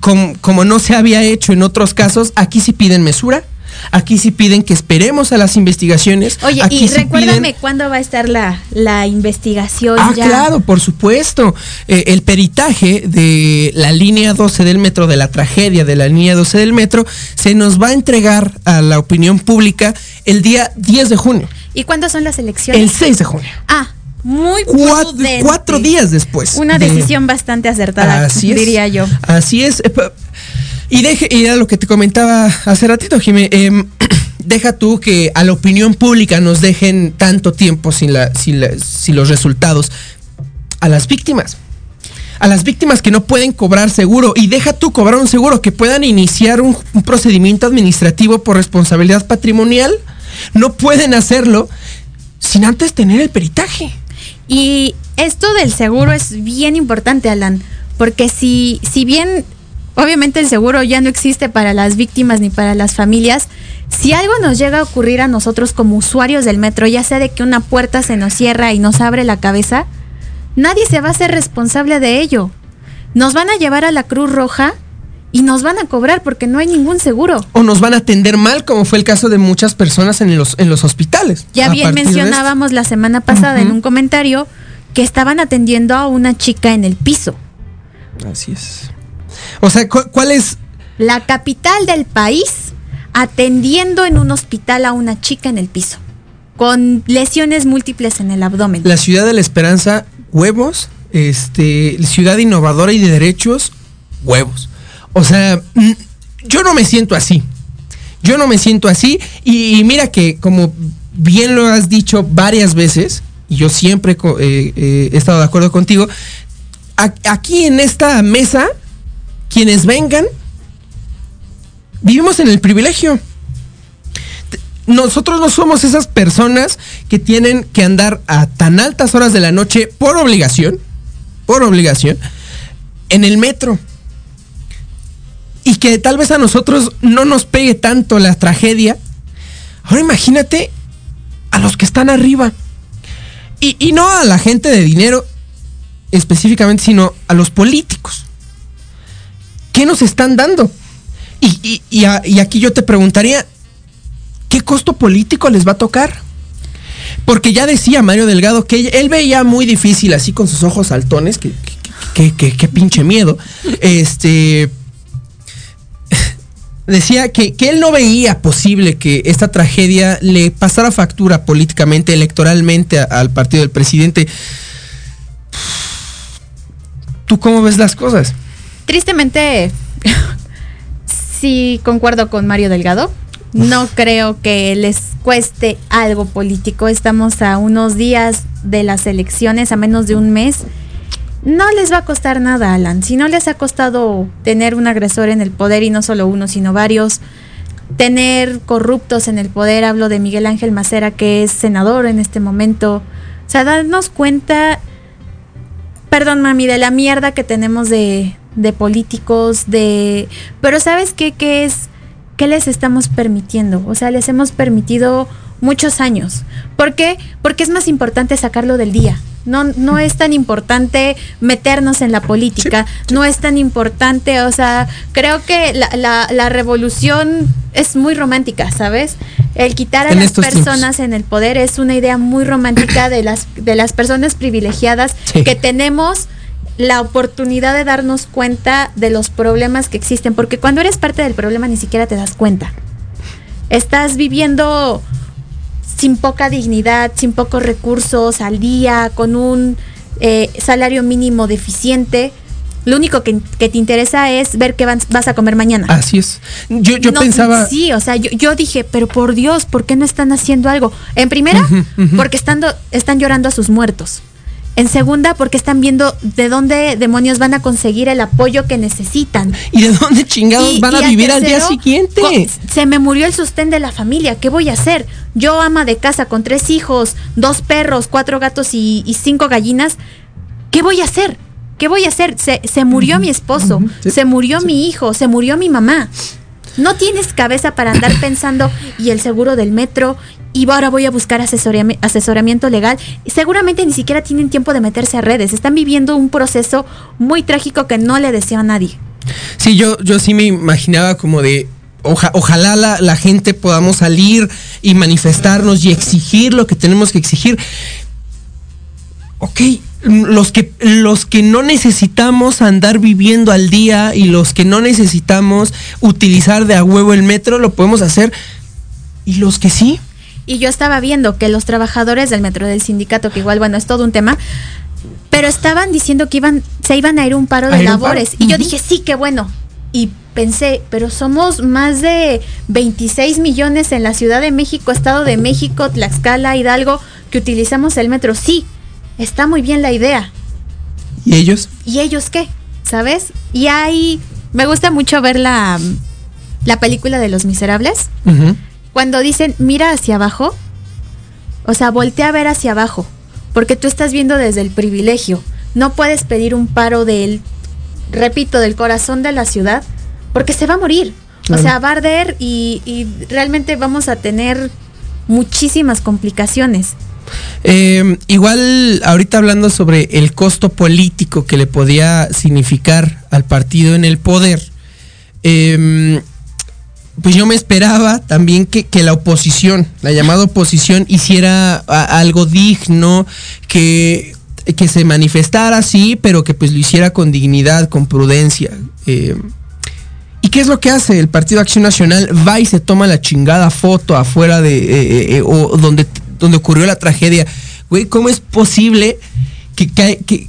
com- como no se había hecho en otros casos, aquí sí piden mesura. Aquí sí piden que esperemos a las investigaciones. Oye, aquí y sí recuérdame piden- cuándo va a estar la, la investigación Ah, ya. claro, por supuesto. Eh, el peritaje de la línea 12 del metro, de la tragedia de la línea 12 del metro, se nos va a entregar a la opinión pública el día 10 de junio, ¿Y cuándo son las elecciones? el 6 de junio. Ah, muy Cuatro, prudente. cuatro días después. Una de- decisión bastante acertada, Así es. diría yo. Así es. Eh, Y deje, y era lo que te comentaba hace ratito, Jimé. em, (clears throat) deja tú que a la opinión pública nos dejen tanto tiempo sin, la, sin, la- sin los resultados. A las víctimas. A las víctimas que no pueden cobrar seguro. Y deja tú cobrar un seguro, que puedan iniciar un, un procedimiento administrativo por responsabilidad patrimonial. No pueden hacerlo sin antes tener el peritaje. Y esto del seguro es bien importante, Alan, porque si, si bien obviamente el seguro ya no existe para las víctimas ni para las familias, si algo nos llega a ocurrir a nosotros como usuarios del metro, ya sea de que una puerta se nos cierra y nos abre la cabeza, nadie se va a hacer responsable de ello. Nos van a llevar a la Cruz Roja y nos van a cobrar porque no hay ningún seguro. o nos van a atender mal, como fue el caso de muchas personas en los, en los hospitales. Ya bien mencionábamos la semana pasada en un comentario que estaban atendiendo a una chica en el piso. Así es. O sea, ¿cu- ¿cuál es? La capital del país atendiendo en un hospital a una chica en el piso, con lesiones múltiples en el abdomen. La ciudad de la esperanza, huevos Este, ciudad innovadora y de derechos, huevos. O sea, mm, yo no me siento así. Yo no me siento así. Y, mira que, como bien lo has dicho varias veces, y yo siempre eh, eh, he estado de acuerdo contigo, aquí en esta mesa, quienes vengan, vivimos en el privilegio. Nosotros no somos esas personas que tienen que andar a tan altas horas de la noche por obligación, por obligación, en el metro. Y que tal vez a nosotros no nos pegue tanto la tragedia. Ahora imagínate a los que están arriba. Y, y no a la gente de dinero específicamente, sino a los políticos. ¿Qué nos están dando? Y, y- y aquí yo te preguntaría, ¿qué costo político les va a tocar? Porque ya decía Mario Delgado que él veía muy difícil así con sus ojos saltones, que, que, que- que- que pinche miedo. Este decía que, que él no veía posible que esta tragedia le pasara factura políticamente, electoralmente a- al partido del presidente. ¿Tú cómo ves las cosas? Tristemente, sí concuerdo con Mario Delgado. No creo que les cueste algo político. Estamos a unos días de las elecciones, a menos de un mes. No les va a costar nada, Alan. Si no les ha costado tener un agresor en el poder, y no solo uno, sino varios, tener corruptos en el poder, hablo de Miguel Ángel Macera, que es senador en este momento. O sea, darnos cuenta perdón mami, de la mierda que tenemos de, de políticos, de... Pero ¿sabes qué? ¿Qué es? ¿Qué les estamos permitiendo? O sea, les hemos permitido muchos años. ¿Por qué? Porque es más importante sacarlo del día. No, no es tan importante meternos en la política, no es tan importante, o sea, creo que la, la- la revolución es muy romántica, ¿sabes? El quitar a En las personas en el poder es una idea muy romántica de las, de las personas privilegiadas Sí. que tenemos la oportunidad de darnos cuenta de los problemas que existen, porque cuando eres parte del problema ni siquiera te das cuenta. Estás viviendo sin poca dignidad, sin pocos recursos al día, con un eh, salario mínimo deficiente. Lo único que, que te interesa es ver qué vas a comer mañana. Así es. Yo, yo No, pensaba... Sí, o sea, yo, yo dije, pero por Dios, ¿por qué no están haciendo algo? En primera, porque estando, están llorando a sus muertos. En segunda, porque están viendo de dónde demonios van a conseguir el apoyo que necesitan. ¿Y de dónde chingados Y- van a vivir al día siguiente? Se me murió el sostén de la familia. ¿Qué voy a hacer? Yo ama de casa con tres hijos, dos perros, cuatro gatos y, y cinco gallinas. ¿Qué voy a hacer? ¿Qué voy a hacer? Se, se murió mi esposo, sí, se murió mi hijo, se murió mi mamá. No tienes cabeza para andar (laughs) pensando y el seguro del metro y ahora voy a buscar asesorami- asesoramiento legal. Seguramente ni siquiera tienen tiempo de meterse a redes. Están viviendo un proceso muy trágico que no le deseo a nadie. Sí, yo, yo sí me imaginaba como de. oja- ojalá la, la gente podamos salir y manifestarnos y exigir lo que tenemos que exigir. Ok, los que, los que no necesitamos andar viviendo al día y los que no necesitamos utilizar de a huevo el metro, lo podemos hacer. Y los que sí, Y yo estaba viendo que los trabajadores del metro del sindicato, que igual, bueno, es todo un tema, pero estaban diciendo que iban, se iban a ir un paro de labores. Y yo dije, sí, qué bueno. Y pensé, pero somos más de 26 millones en la Ciudad de México, Estado de México, Tlaxcala, Hidalgo, que utilizamos el metro. Sí, está muy bien la idea. ¿y ellos? ¿Y ellos qué? ¿Sabes? Y ahí me gusta mucho ver la, la película de Los Miserables cuando dicen mira hacia abajo, o sea, voltea a ver hacia abajo, porque tú estás viendo desde el privilegio. No puedes pedir un paro del, repito, del corazón de la ciudad, porque se va a morir. Claro. O sea, va a arder y, y realmente vamos a tener muchísimas complicaciones. Eh, igual, ahorita hablando sobre el costo político que le podía significar al partido en el poder, eh, pues yo me esperaba también que, que la oposición, la llamada oposición, hiciera algo digno, que, que se manifestara así, pero que pues lo hiciera con dignidad, con prudencia. Eh, ¿Y qué es lo que hace el Partido Acción Nacional? Va y se toma la chingada foto afuera de eh, eh, o donde, donde ocurrió la tragedia. Güey, ¿cómo es posible que, que, que-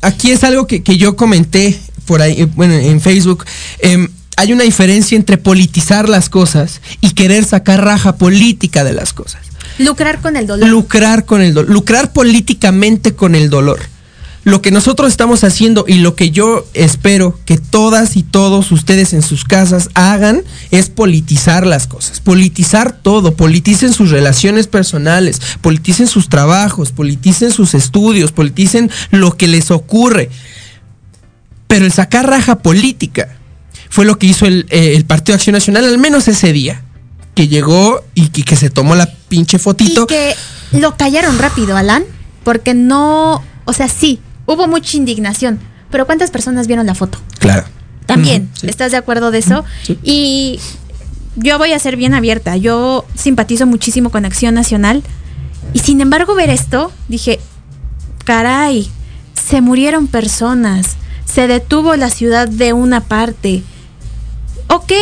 aquí es algo que, que yo comenté por ahí, eh, bueno, en Facebook. Em, hay una diferencia entre politizar las cosas y querer sacar raja política de las cosas. Lucrar con el dolor. Lucrar con el dolor. Lucrar políticamente con el dolor. Lo que nosotros estamos haciendo y lo que yo espero que todas y todos ustedes en sus casas hagan es politizar las cosas. Politizar todo. Politicen sus relaciones personales. Politicen sus trabajos. Politicen sus estudios. Politicen lo que les ocurre. Pero el sacar raja política fue lo que hizo el, eh, el Partido Acción Nacional, al menos ese día que llegó y que, que, se tomó la pinche fotito. Y que lo callaron rápido, Alan, porque no, o sea, sí, hubo mucha indignación, pero ¿cuántas personas vieron la foto? Claro. También, sí. ¿estás de acuerdo de eso? Sí. Y yo voy a ser bien abierta, yo simpatizo muchísimo con Acción Nacional y sin embargo ver esto, dije, caray, se murieron personas, se detuvo la ciudad de una parte. Ok,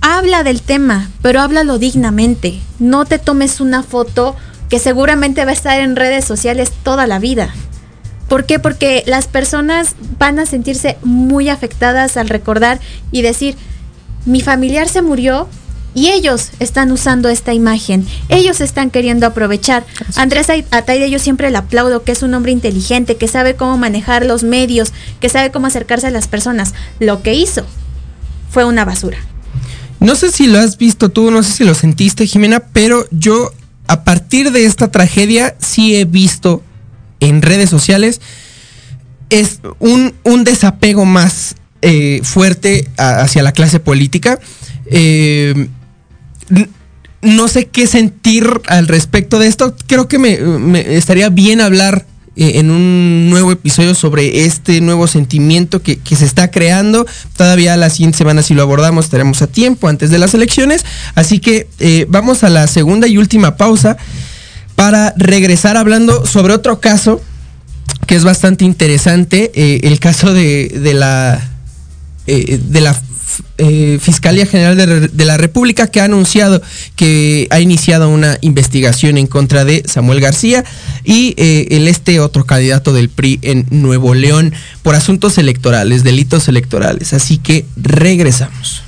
habla del tema, pero háblalo dignamente. No te tomes una foto que seguramente va a estar en redes sociales toda la vida. ¿Por qué? Porque las personas van a sentirse muy afectadas al recordar y decir, mi familiar se murió y ellos están usando esta imagen, ellos están queriendo aprovechar. Andrés Ataide yo siempre le aplaudo, que es un hombre inteligente, que sabe cómo manejar los medios, que sabe cómo acercarse a las personas. Lo que hizo fue una basura. No sé si lo has visto tú, no sé si lo sentiste, Jimena, pero yo a partir de esta tragedia sí he visto en redes sociales es un, un desapego más eh, fuerte hacia la clase política. Eh, no sé qué sentir al respecto de esto. Creo que me, estaría bien hablar eh, en un nuevo episodio sobre este nuevo sentimiento que, que, se está creando. Todavía la siguiente semana si lo abordamos estaremos a tiempo antes de las elecciones. Así que vamos a la segunda y última pausa para regresar hablando sobre otro caso que es bastante interesante, eh, el caso de, de la de la eh, Fiscalía General de, la República que ha anunciado que ha iniciado una investigación en contra de Samuel García y eh, el este otro candidato del PRI en Nuevo León por asuntos electorales, delitos electorales. Así que regresamos.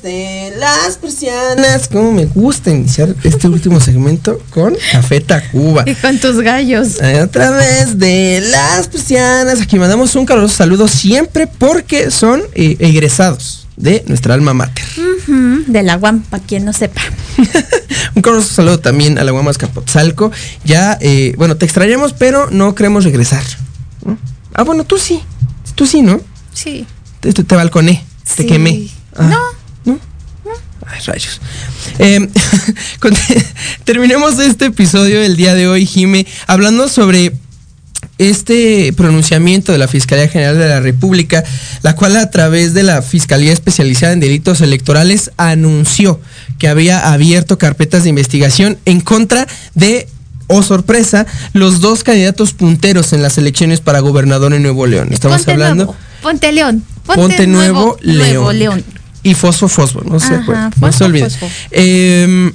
Través de las persianas. Como me gusta iniciar este último segmento con Café Tacuba. Y con tus gallos. A través de las persianas. Aquí mandamos un caluroso saludo siempre porque son eh, egresados de nuestra alma mater. Ujú, de la UAM, para quien no sepa. (laughs) Un caluroso saludo también a la Guamas Capotzalco. Ya, eh, bueno, te extrañamos, pero no queremos regresar. ¿no? Ah, bueno, tú sí. Tú sí, ¿no? Sí. Te, te, te balconé, te Sí. quemé. Ah, No. Ay, rayos. (laughs) Eh, con- terminemos este episodio del día de hoy, Jime, hablando sobre este pronunciamiento de la Fiscalía General de la República, la cual a través de la Fiscalía Especializada en Delitos Electorales anunció que había abierto carpetas de investigación en contra de, oh sorpresa, los dos candidatos punteros en las elecciones para gobernador en Nuevo León. Estamos Ponte hablando... Nuevo, Ponte León. Ponte, Ponte Nuevo, León. Nuevo León. Y Fosfo Fosfo, no se Ajá, acuerdan, no se. Fosfo. Eh,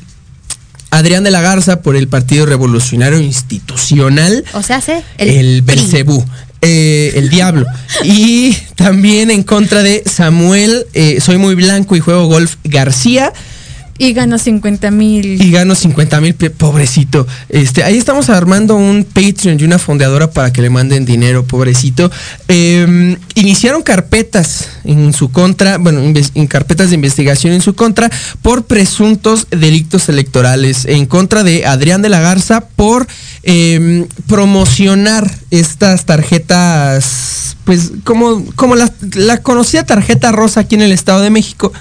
Adrián de la Garza por el Partido Revolucionario Institucional, O sea, hace el, PRI. Belcebú, eh, el Diablo. (laughs) y también en contra de Samuel, eh, Soy Muy Blanco y Juego Golf García. Y ganó 50 mil. Y gano 50 mil, pobrecito. Este, ahí estamos armando un Patreon y una fondeadora para que le manden dinero, pobrecito. Eh, iniciaron carpetas en su contra, bueno, en carpetas de investigación en su contra por presuntos delitos electorales. En contra de Adrián de la Garza por eh, promocionar estas tarjetas, pues como, como la, la conocida tarjeta rosa aquí en el Estado de México,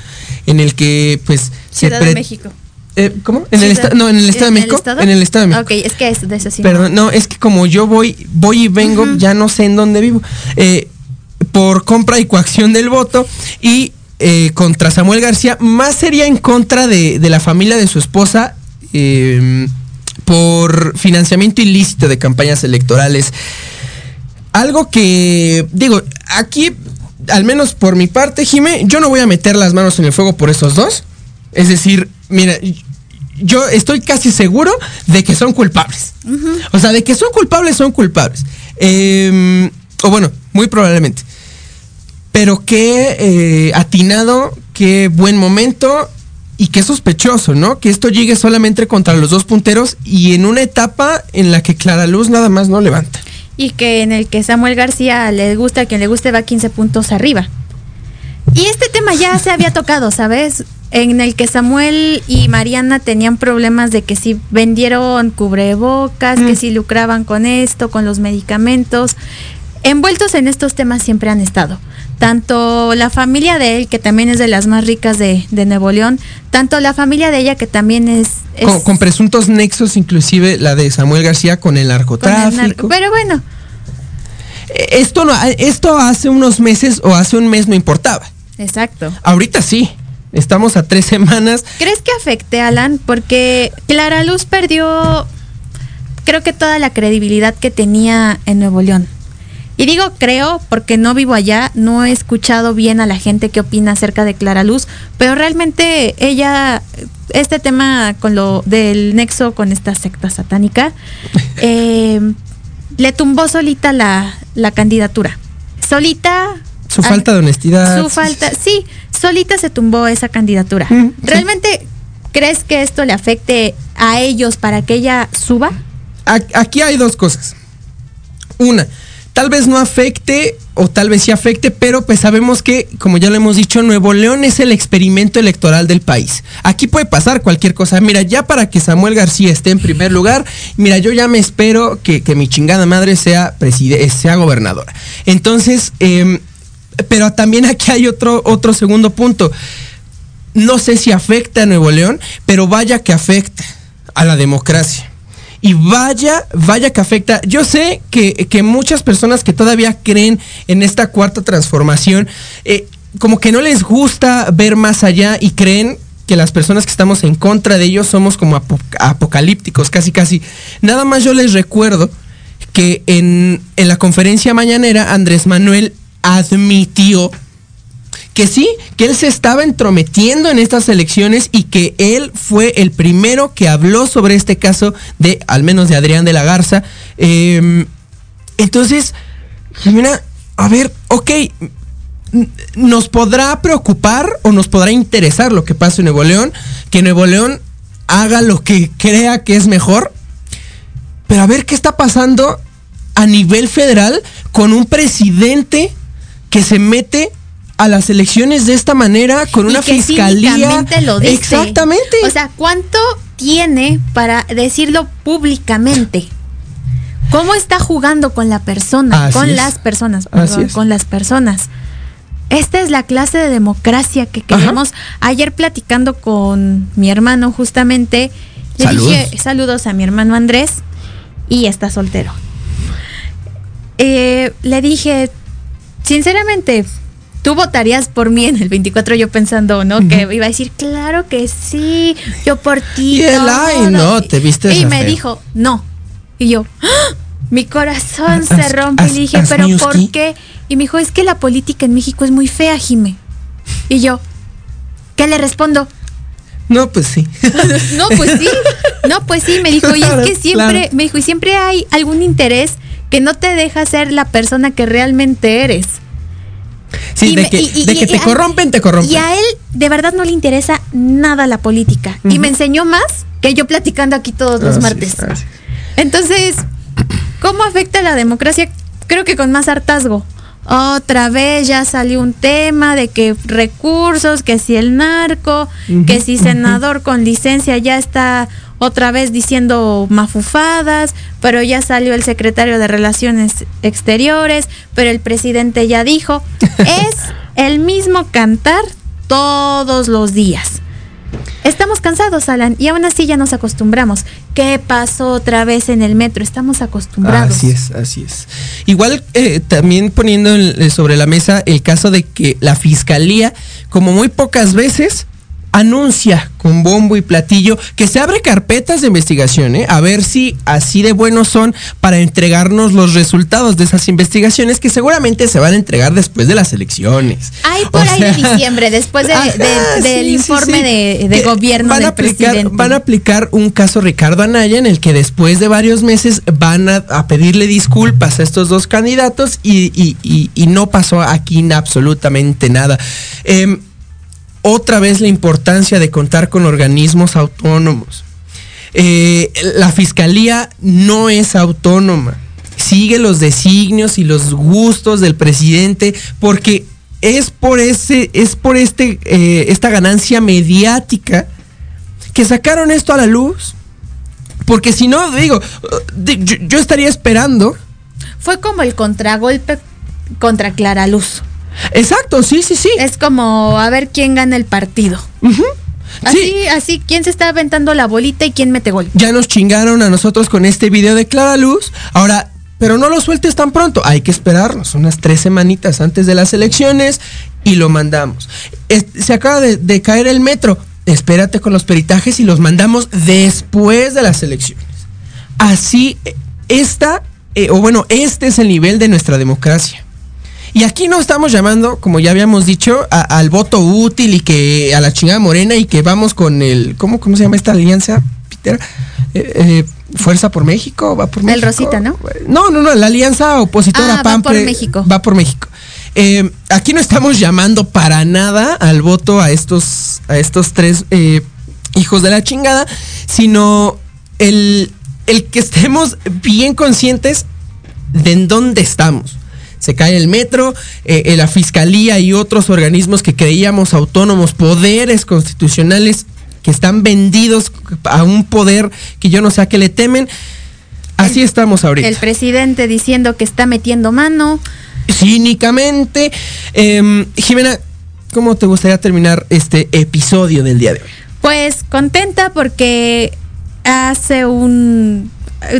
en el que pues se Ciudad de pre- México. eh, ¿Cómo? ¿En el, Ciudad- esta- no, en el Estado de ¿En el México. Estado? En el Estado de México. Ok, es que es de eso sí. no. Perdón, no, es que como yo voy, voy y vengo, ya no sé en dónde vivo. Eh, por compra y coacción del voto y eh, contra Samuel García, más sería en contra de, de la familia de su esposa eh, por financiamiento ilícito de campañas electorales. Algo que, digo, aquí, al menos por mi parte, Jime, yo no voy a meter las manos en el fuego por esos dos. Es decir, mira, yo estoy casi seguro de que son culpables. O sea, de que son culpables, son culpables. Eh, o bueno, muy probablemente. Pero qué eh, atinado, qué buen momento y qué sospechoso, ¿no? Que esto llegue solamente contra los dos punteros y en una etapa en la que Clara Luz nada más no levanta. Y que en el que Samuel García le gusta, a quien le guste va 15 puntos arriba. Y este tema ya se había tocado, ¿sabes? En el que Samuel y Mariana tenían problemas de que si vendieron cubrebocas, que si lucraban con esto, con los medicamentos. Envueltos en estos temas siempre han estado. Tanto la familia de él, que también es de las más ricas de, de Nuevo León, tanto la familia de ella, que también es... es Con, con presuntos nexos, inclusive la de Samuel García con el con el narcotráfico. narco. Pero bueno, Eh, Esto, no, esto hace unos meses o hace un mes no importaba. exacto. Ahorita sí. Estamos a tres semanas. ¿Crees que afecte, Alan? Porque Clara Luz perdió, creo que toda la credibilidad que tenía en Nuevo León. Y digo creo porque no vivo allá, no he escuchado bien a la gente que opina acerca de Clara Luz, pero realmente ella, este tema con lo del nexo con esta secta satánica, (laughs) eh, le tumbó solita la, la candidatura. Solita Su al- falta de honestidad. su falta, sí, solita se tumbó esa candidatura. Mm, sí. ¿Realmente crees que esto le afecte a ellos para que ella suba? Aquí hay dos cosas. Una, tal vez no afecte o tal vez sí afecte, pero pues sabemos que, como ya lo hemos dicho, Nuevo León es el experimento electoral del país. Aquí puede pasar cualquier cosa. Mira, ya para que Samuel García esté en primer lugar, mira, yo ya me espero que, que mi chingada madre sea, preside- sea gobernadora. Entonces, em, pero también aquí hay otro, otro segundo punto. No sé si afecta a Nuevo León, pero vaya que afecta a la democracia. Y vaya, vaya que afecta. Yo sé que, que muchas personas que todavía creen en esta cuarta transformación, eh, como que no les gusta ver más allá y creen que las personas que estamos en contra de ellos somos como apo- apocalípticos, casi casi. Nada más yo les recuerdo que en, en la conferencia mañanera Andrés Manuel admitió que sí, que él se estaba entrometiendo en estas elecciones y que él fue el primero que habló sobre este caso de, al menos de Adrián de la Garza. Eh, entonces, Jimena, a ver, ok, nos podrá preocupar o nos podrá interesar lo que pasa en Nuevo León, que Nuevo León haga lo que crea que es mejor, pero a ver qué está pasando a nivel federal con un presidente que se mete a las elecciones de esta manera con una que fiscalía lo dice. exactamente O sea, ¿cuánto tiene para decirlo públicamente? ¿Cómo está jugando con la persona? Así con es. las personas, perdón, con las personas. Esta es la clase de democracia que queremos. Ayer platicando con mi hermano justamente, le Saludos. dije saludos a mi hermano Andrés y está soltero. Eh, le dije, sinceramente, tú votarías por mí en el 24, yo pensando, ¿no? Que iba a decir, claro que sí, yo por ti. Y él, todo". ay, no, te viste Y me dijo, no. Y yo, ¡ah! mi corazón se rompe. haz- y dije, ¿pero por ski". qué? Y me dijo, es que la política en México es muy fea, Jime. Y yo, ¿qué le respondo? no pues sí (laughs) No, pues sí. No, pues sí, me dijo, y es que siempre, claro. me dijo, y siempre hay algún interés que no te deja ser la persona que realmente eres. Sí Y de me- que, y- y- de que y te corrompen te corrompen Y a él de verdad no le interesa nada la política. Y me enseñó más que yo platicando aquí todos los Así martes. es, así Entonces, ¿cómo afecta la democracia? Creo que con más hartazgo. Otra vez ya salió un tema de que recursos, que si el narco, que si senador con licencia ya está otra vez diciendo mafufadas, pero ya salió el secretario de Relaciones Exteriores, pero el presidente ya dijo, (laughs) es el mismo cantar todos los días. Estamos cansados, Alan, y aún así ya nos acostumbramos. ¿Qué pasó otra vez en el metro? Estamos acostumbrados. Así es, así es. Igual eh, también poniendo en- eh, sobre la mesa el caso de que la fiscalía, como muy pocas veces, anuncia con bombo y platillo que se abre carpetas de investigación, ¿eh? a ver si así de buenos son para entregarnos los resultados de esas investigaciones que seguramente se van a entregar después de las elecciones. Hay por O ahí de sea, diciembre, después de- (laughs) Ajá, de- del sí, informe sí. de, gobierno van del a aplicar, presidente. Van a aplicar un caso Ricardo Anaya en el que después de varios meses van a, a pedirle disculpas a estos dos candidatos y, y- y- y no pasó aquí absolutamente nada. Em, otra vez la importancia de contar con organismos autónomos. Eh, la fiscalía no es autónoma. Sigue los designios y los gustos del presidente porque es por ese, es por este, eh, esta ganancia mediática que sacaron esto a la luz. Porque si no, digo, yo, yo estaría esperando. Fue como el contragolpe contra Clara Luz. Exacto, sí, sí, sí. Es como a ver quién gana el partido. Así, así, quién se está aventando la bolita y quién mete gol. Ya nos chingaron a nosotros con este video de Clara Luz. Ahora, pero no lo sueltes tan pronto. Hay que esperarnos unas tres semanitas antes de las elecciones y lo mandamos. Es- se acaba de, de caer el metro. Espérate con los peritajes y los mandamos después de las elecciones. Así, eh, esta, eh, o bueno, este es el nivel de nuestra democracia. Y aquí no estamos llamando, como ya habíamos dicho, a- al voto útil y que a la chingada morena y que vamos con el, ¿cómo, cómo se llama esta alianza, Peter? Eh, eh, Fuerza por México, va por El México. Rosita, ¿no? No, no, no, la alianza opositora Ah, va por México. Va por México. Eh, aquí no estamos llamando para nada al voto a estos, a estos tres eh, hijos de la chingada, sino el, el que estemos bien conscientes de en dónde estamos. Se cae el metro, eh, eh, la fiscalía y otros organismos que creíamos autónomos, poderes constitucionales que están vendidos a un poder que yo no sé a qué le temen. Así estamos ahorita. El presidente diciendo que está metiendo mano. Cínicamente. Em, Jimena, ¿cómo te gustaría terminar este episodio del día de hoy? Pues contenta porque hace un...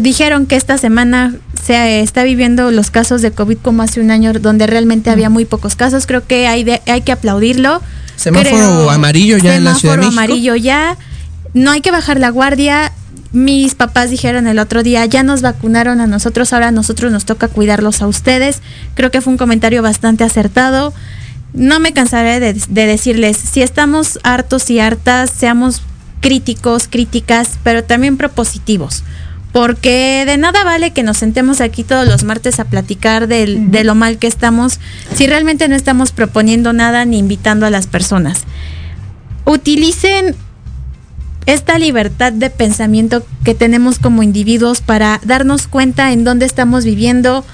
Dijeron que esta semana se está viviendo los casos de COVID como hace un año, donde realmente había muy pocos casos. Creo que hay, de- hay que aplaudirlo. Semáforo Creo- amarillo ya en la Ciudad de México. amarillo ya. No hay que bajar la guardia. Mis papás dijeron el otro día, ya nos vacunaron a nosotros, ahora a nosotros nos toca cuidarlos a ustedes. Creo que fue un comentario bastante acertado. No me cansaré de, de decirles, si estamos hartos y hartas, seamos críticos, críticas, pero también propositivos. Porque de nada vale que nos sentemos aquí todos los martes a platicar del- de lo mal que estamos si realmente no estamos proponiendo nada ni invitando a las personas. Utilicen esta libertad de pensamiento que tenemos como individuos para darnos cuenta en dónde estamos viviendo.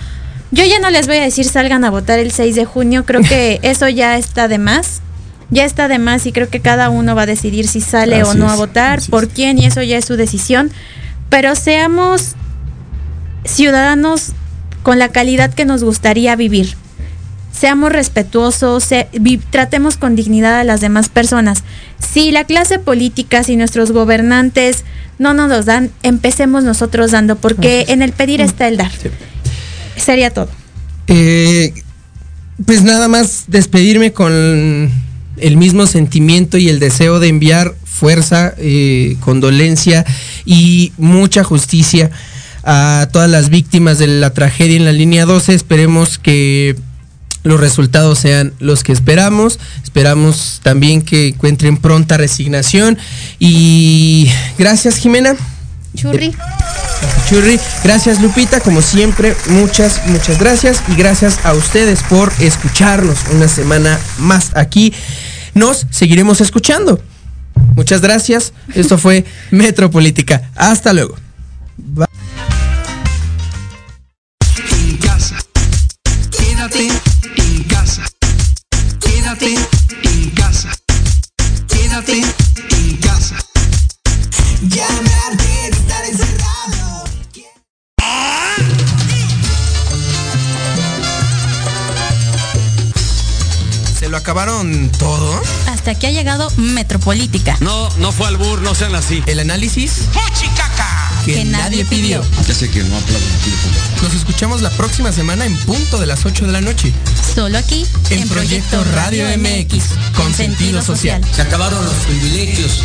Yo ya no les voy a decir salgan a votar el 6 de junio, creo que (laughs) eso ya está de más. Ya está de más y creo que cada uno va a decidir si sale o no a votar, por quién y eso ya es su decisión. Pero seamos ciudadanos con la calidad que nos gustaría vivir. Seamos respetuosos, se- vi- tratemos con dignidad a las demás personas. Si la clase política, si nuestros gobernantes no nos los dan, empecemos nosotros dando, porque en el pedir está el dar. Sería todo. Eh, pues nada más despedirme con el mismo sentimiento y el deseo de enviar fuerza, eh, condolencia y mucha justicia a todas las víctimas de la tragedia en la línea 12. Esperemos que los resultados sean los que esperamos. Esperamos también que encuentren pronta resignación. Y gracias, Jimena. Churri. Churri. Gracias Lupita, como siempre, muchas, muchas gracias y gracias a ustedes por escucharnos una semana más aquí. Nos seguiremos escuchando. Muchas gracias. Esto fue Metropolítica. Hasta luego. Bye. Acabaron todo? Hasta aquí ha llegado Metropolítica. No, no fue albur, no sean así. El análisis que, Que nadie pidió. Ya sé que no aplauden aquí de fondo. Nos escuchamos la próxima semana en punto de las 8 de la noche. Solo aquí En Proyecto Radio MX, con sentido social. Se acabaron los privilegios.